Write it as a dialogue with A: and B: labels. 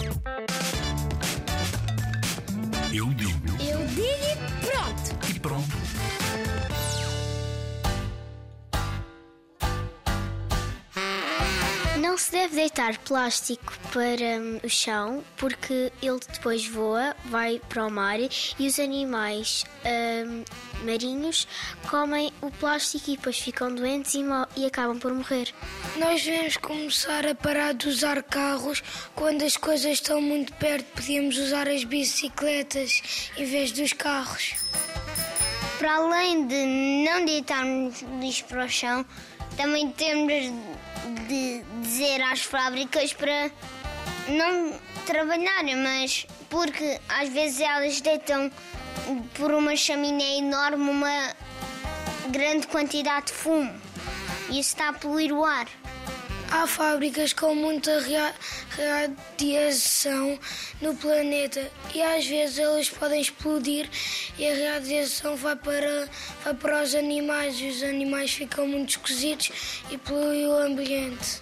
A: Eu digo
B: Eu digo e pronto.
A: e pronto.
C: Não se deve deitar plástico para hum, o chão porque ele depois voa, vai para o mar e os animais hum, marinhos comem o plástico e depois ficam doentes e, e acabam por morrer.
D: Nós devemos começar a parar de usar carros. Quando as coisas estão muito perto, podíamos usar as bicicletas em vez dos carros.
C: Para além de não deitarmos lixo para o chão, também temos de dizer às fábricas para não trabalharem, mas porque às vezes elas deitam por uma chaminé enorme uma grande quantidade de fumo e isso está a poluir o ar.
D: Há fábricas com muita radiação no planeta e às vezes elas podem explodir e a radiação vai para, para os animais e os animais ficam muito esquisitos e polui o ambiente.